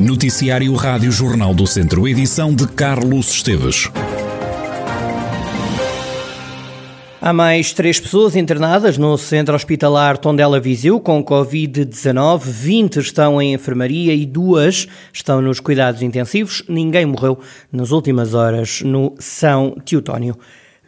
Noticiário Rádio Jornal do Centro, edição de Carlos Esteves. Há mais três pessoas internadas no centro hospitalar Tondela Viseu com Covid-19. 20 estão em enfermaria e duas estão nos cuidados intensivos. Ninguém morreu nas últimas horas no São Teutónio.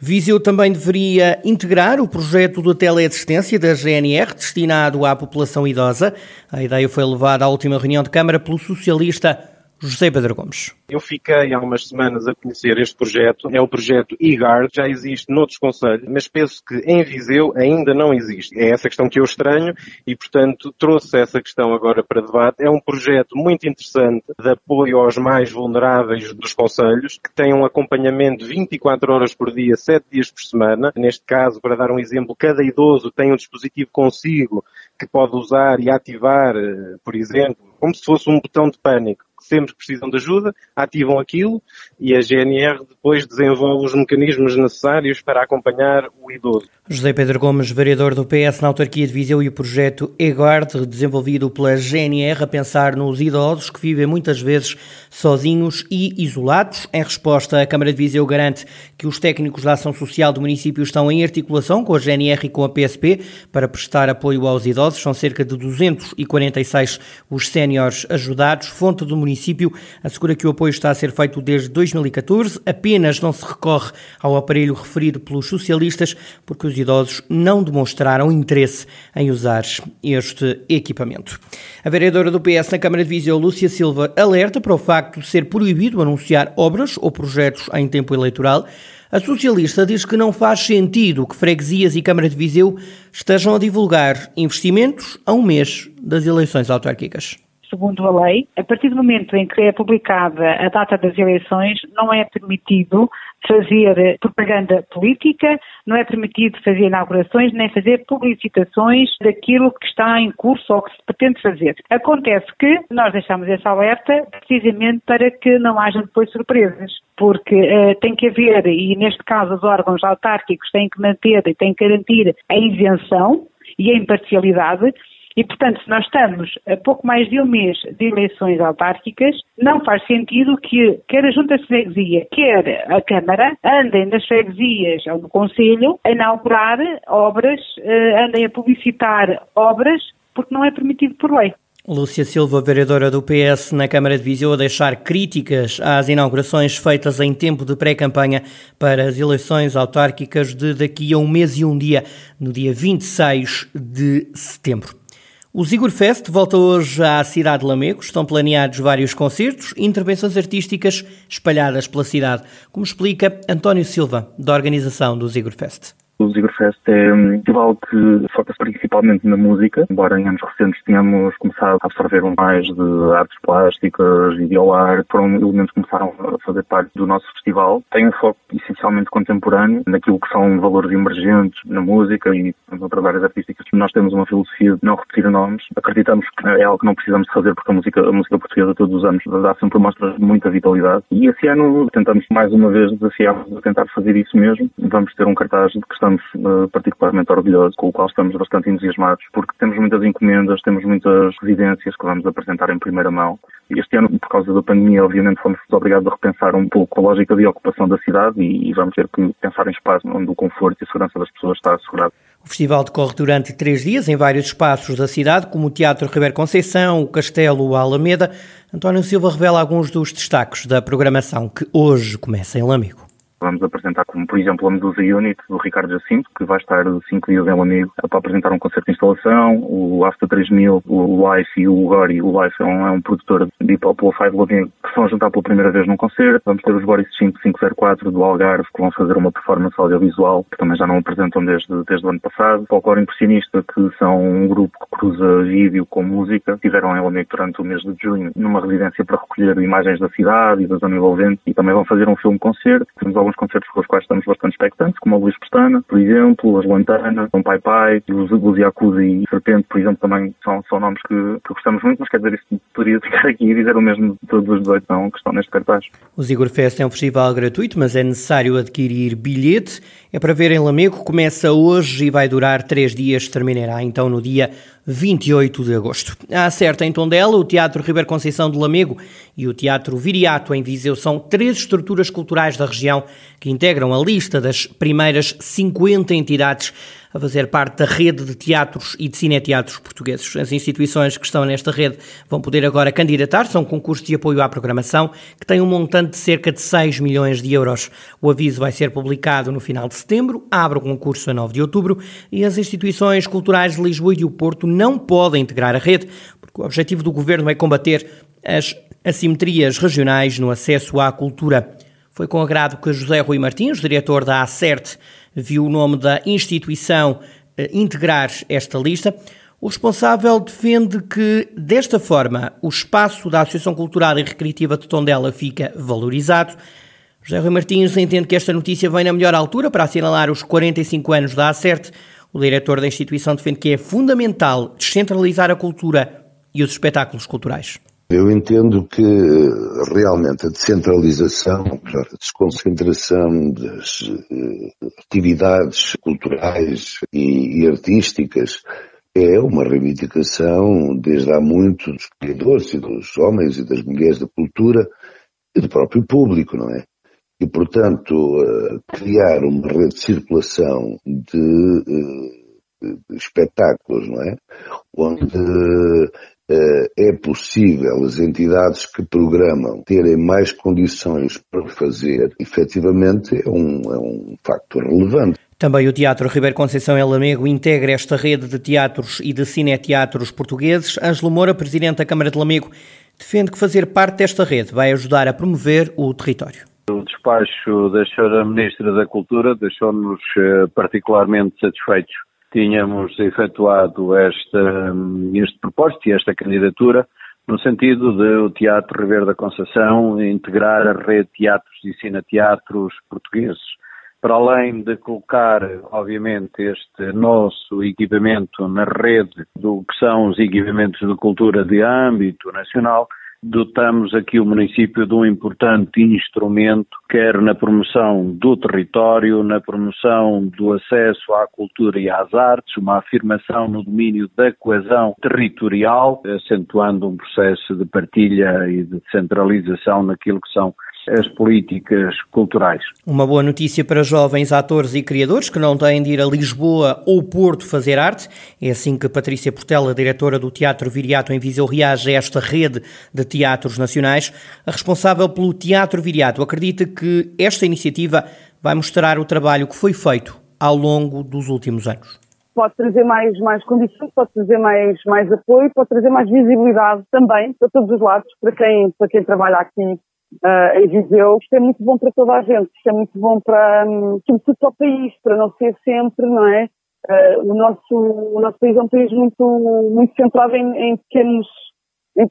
Viseu também deveria integrar o projeto de teleassistência da GNR destinado à população idosa. A ideia foi levada à última reunião de Câmara pelo socialista José Pedro Gomes. Eu fiquei há umas semanas a conhecer este projeto. É o projeto IGAR, já existe noutros conselhos, mas penso que em Viseu ainda não existe. É essa questão que eu estranho e, portanto, trouxe essa questão agora para debate. É um projeto muito interessante de apoio aos mais vulneráveis dos conselhos, que tem um acompanhamento 24 horas por dia, 7 dias por semana. Neste caso, para dar um exemplo, cada idoso tem um dispositivo consigo que pode usar e ativar, eh, por exemplo, como se fosse um botão de pânico sempre que precisam de ajuda, ativam aquilo e a GNR depois desenvolve os mecanismos necessários para acompanhar o idoso. José Pedro Gomes, vereador do PS na autarquia de Viseu e o projeto EGUARD, desenvolvido pela GNR a pensar nos idosos que vivem muitas vezes sozinhos e isolados. Em resposta, a Câmara de Viseu garante que os técnicos da ação social do município estão em articulação com a GNR e com a PSP para prestar apoio aos idosos. São cerca de 246 os séniores ajudados. Fonte do município município assegura que o apoio está a ser feito desde 2014, apenas não se recorre ao aparelho referido pelos socialistas porque os idosos não demonstraram interesse em usar este equipamento. A vereadora do PS na Câmara de Viseu, Lúcia Silva, alerta para o facto de ser proibido anunciar obras ou projetos em tempo eleitoral. A socialista diz que não faz sentido que freguesias e Câmara de Viseu estejam a divulgar investimentos a um mês das eleições autárquicas segundo a lei, a partir do momento em que é publicada a data das eleições, não é permitido fazer propaganda política, não é permitido fazer inaugurações, nem fazer publicitações daquilo que está em curso ou que se pretende fazer. Acontece que nós deixamos essa alerta precisamente para que não haja depois surpresas, porque uh, tem que haver, e neste caso os órgãos autárquicos têm que manter e têm que garantir a isenção e a imparcialidade, e, portanto, se nós estamos a pouco mais de um mês de eleições autárquicas, não faz sentido que quer a Junta de Freguesia, quer a Câmara, andem nas freguesias ou no Conselho a inaugurar obras, eh, andem a publicitar obras, porque não é permitido por lei. Lúcia Silva, vereadora do PS na Câmara de Viseu, a deixar críticas às inaugurações feitas em tempo de pré-campanha para as eleições autárquicas de daqui a um mês e um dia, no dia 26 de setembro. O Zigor Fest volta hoje à cidade de Lamego. Estão planeados vários concertos e intervenções artísticas espalhadas pela cidade, como explica António Silva, da organização do Zigor Fest. O Zigerfest é um festival que foca-se principalmente na música, embora em anos recentes tenhamos começado a absorver mais de artes plásticas, videoarte, foram elementos que começaram a fazer parte do nosso festival. Tem um foco essencialmente contemporâneo, naquilo que são valores emergentes na música e outras áreas artísticas. Nós temos uma filosofia de não repetir nomes. Acreditamos que é algo que não precisamos fazer porque a música, a música portuguesa todos os anos dá sempre mostras de muita vitalidade. E esse ano tentamos mais uma vez desafiar a tentar fazer isso mesmo. Vamos ter um cartaz de que estamos uh, particularmente orgulhosos, com o qual estamos bastante entusiasmados, porque temos muitas encomendas, temos muitas residências que vamos apresentar em primeira mão. Este ano, por causa da pandemia, obviamente fomos obrigados a repensar um pouco a lógica de ocupação da cidade e, e vamos ter que pensar em espaços onde o conforto e a segurança das pessoas está assegurado. O festival decorre durante três dias em vários espaços da cidade, como o Teatro Ribeiro Conceição, o Castelo Alameda. António Silva revela alguns dos destaques da programação que hoje começa em Lâmigo. Vamos apresentar como, por exemplo, a Medusa Unit do Ricardo Jacinto, que vai estar cinco dias em Amigo para apresentar um concerto de instalação. O After 3000, o Life e o Gori. O Life é um, é um produtor de hip hop lo de Lamego que vão juntar pela primeira vez num concerto. Vamos ter os Boris 5504 do Algarve, que vão fazer uma performance audiovisual, que também já não apresentam desde, desde o ano passado. Folclore Impressionista, que são um grupo que cruza vídeo com música. Estiveram em Lamego durante o mês de junho, numa residência para recolher imagens da cidade e da zona envolvente, e também vão fazer um filme-concerto. Temos alguns alguns concertos com os quais estamos bastante expectantes, como a Luís Pestana, por exemplo, as Lantana, o Pai Pai, os, os Yakuza e Serpente, por exemplo, também são, são nomes que, que gostamos muito, mas quer dizer, isso poderia ficar aqui e dizer o mesmo de todos os 18 não, que estão neste cartaz. O Zigor Fest é um festival gratuito, mas é necessário adquirir bilhete. É para ver em Lamego, começa hoje e vai durar três dias, terminará então no dia 28 de agosto. A Acerta em Tondela, o Teatro Ribeiro Conceição de Lamego e o Teatro Viriato em Viseu são três estruturas culturais da região que integram a lista das primeiras 50 entidades a fazer parte da rede de teatros e de cineteatros portugueses. As instituições que estão nesta rede vão poder agora candidatar-se a um concurso de apoio à programação que tem um montante de cerca de 6 milhões de euros. O aviso vai ser publicado no final de setembro, abre o concurso a 9 de outubro e as instituições culturais de Lisboa e do Porto não podem integrar a rede, porque o objetivo do governo é combater as assimetrias regionais no acesso à cultura. Foi com agrado que José Rui Martins, diretor da ACERT, viu o nome da instituição eh, integrar esta lista. O responsável defende que, desta forma, o espaço da Associação Cultural e Recreativa de Tondela fica valorizado. José Rui Martins entende que esta notícia vem na melhor altura para assinalar os 45 anos da ACERT. O diretor da instituição defende que é fundamental descentralizar a cultura e os espetáculos culturais. Eu entendo que realmente a descentralização, a desconcentração das uh, atividades culturais e, e, artísticas é uma reivindicação desde há muito dos criadores e dos homens e das mulheres da cultura e do próprio público, não é? E, portanto, uh, criar uma rede de circulação de, uh, de espetáculos, não é? Onde eh, é possível as entidades que programam terem mais condições para fazer, efetivamente é um, é um facto relevante. Também o Teatro Ribeiro Conceição em Lamego integra esta rede de teatros e de cineteatros portugueses. Ângelo Moura, Presidente da Câmara de Lamego, defende que fazer parte desta rede vai ajudar a promover o território. O despacho da Sra. Ministra da Cultura deixou-nos eh, particularmente satisfeitos tínhamos efetuado esta, este propósito e esta candidatura no sentido de o Teatro Ribeiro da Conceição integrar a rede de teatros e cineteatros portugueses. Para além de colocar, obviamente, este nosso equipamento na rede do que são os equipamentos de cultura de âmbito nacional, dotamos aqui o município de um importante instrumento, quer na promoção do território, na promoção do acesso à cultura e às artes, uma afirmação no domínio da coesão territorial, acentuando um processo de partilha e de centralização naquilo que são as políticas culturais. Uma boa notícia para jovens atores e criadores que não têm de ir a Lisboa ou Porto fazer arte. É assim que Patrícia Portela, diretora do Teatro Viriato em Viseu, reage a esta rede de teatros nacionais. A responsável pelo Teatro Viriato acredita que esta iniciativa vai mostrar o trabalho que foi feito ao longo dos últimos anos pode trazer mais, mais condições, pode trazer mais, mais apoio, pode trazer mais visibilidade também para todos os lados, para quem, para quem trabalha aqui uh, em Viseu, isto é muito bom para toda a gente, isto é muito bom para, um, sobretudo para o país, para não ser sempre, não é? Uh, o, nosso, o nosso país é um país muito, muito centrado em, em pequenos,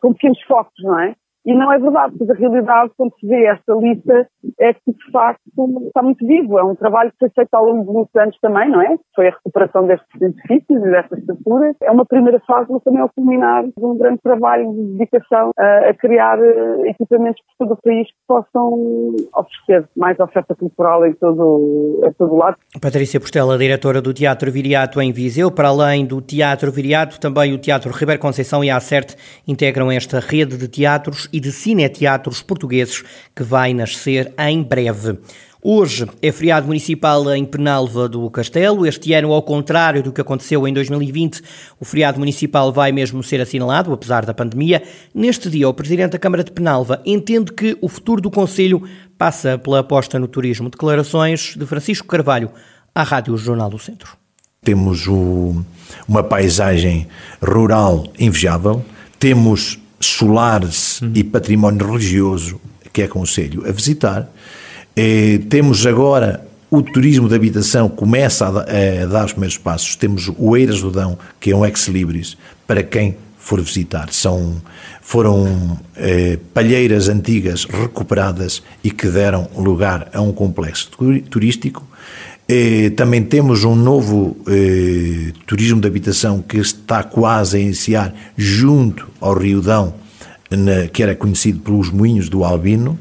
com pequenos focos, não é? E não é verdade, porque a realidade, quando se vê esta lista, é que de facto está muito vivo. É um trabalho que foi feito ao longo de muitos anos também, não é? Foi a recuperação destes edifícios e destas estruturas. É uma primeira fase, mas também é o culminar de um grande trabalho de dedicação a, a criar eh, equipamentos por todo o país que possam oferecer mais oferta cultural em todo, em todo o lado. Patrícia Postela, diretora do Teatro Viriato em Viseu. Para além do Teatro Viriato, também o Teatro Ribeiro Conceição e a Acerte integram esta rede de teatros e de cineteatros portugueses que vai nascer em breve. Hoje é feriado municipal em Penalva do Castelo. Este ano, ao contrário do que aconteceu em 2020, o feriado municipal vai mesmo ser assinalado, apesar da pandemia. Neste dia, o Presidente da Câmara de Penalva entende que o futuro do Conselho passa pela aposta no turismo. Declarações de Francisco Carvalho à Rádio Jornal do Centro. Temos o, uma paisagem rural invejável, temos solares uhum. e património religioso que é aconselho a visitar. E temos agora o turismo de habitação começa a, a dar os primeiros passos. Temos o Eiras do Dão, que é um ex-libris, para quem for visitar. São, foram eh, palheiras antigas recuperadas e que deram lugar a um complexo turístico. Eh, também temos um novo eh, turismo de habitação que está quase a iniciar junto ao Rio Dão, na, que era conhecido pelos Moinhos do Albino,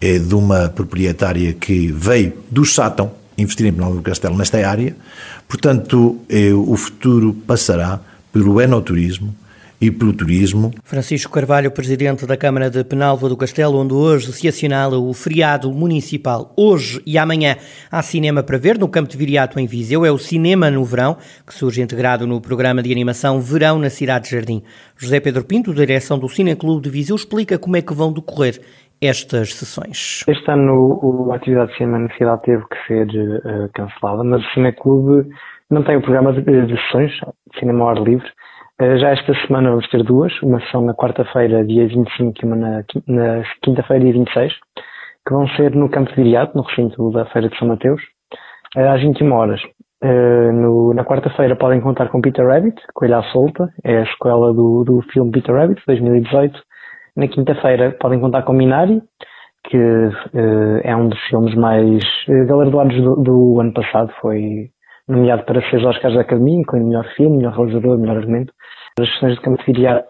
eh, de uma proprietária que veio do Sátão investir em Penalva do Castelo nesta área. Portanto, eh, o futuro passará pelo enoturismo, e pelo turismo. Francisco Carvalho, presidente da Câmara de Penalva do Castelo, onde hoje se assinala o feriado municipal. Hoje e amanhã há cinema para ver no Campo de Viriato, em Viseu. É o Cinema no Verão, que surge integrado no programa de animação Verão na Cidade de Jardim. José Pedro Pinto, direção do Cineclube de Viseu, explica como é que vão decorrer estas sessões. Este ano a atividade de cinema na cidade teve que ser uh, cancelada, mas o Cineclube não tem o programa de, de sessões, de cinema ao ar livre, já esta semana vamos ter duas, uma sessão na quarta-feira, dia 25, e uma na, na quinta-feira, dia 26, que vão ser no Campo de Viriato, no recinto da Feira de São Mateus, eh, às 21 horas. Uh, no, na quarta-feira podem contar com Peter Rabbit, Coelha à Solta, é a sequela do, do filme Peter Rabbit, 2018. Na quinta-feira podem contar com Minari, que é um dos filmes mais galardoados do, do, ano passado, foi nomeado para seis Oscars da Academia, incluindo melhor filme, melhor realizador, melhor argumento. As sessões de campo de uh,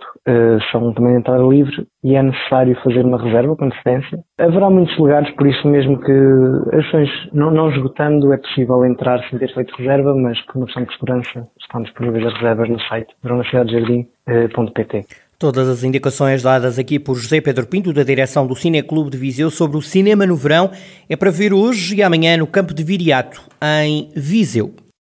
são também de entrada livre e é necessário fazer uma reserva com antecedência. Haverá muitos lugares, por isso mesmo que as sessões não, não esgotando é possível entrar sem ter feito reserva, mas por uma questão de segurança estão disponíveis as reservas no site verãonacidadejardim.pt. Eh, Todas as indicações dadas aqui por José Pedro Pinto, da direção do Cineclube de Viseu, sobre o cinema no verão, é para ver hoje e amanhã no Campo de Viriato, em Viseu.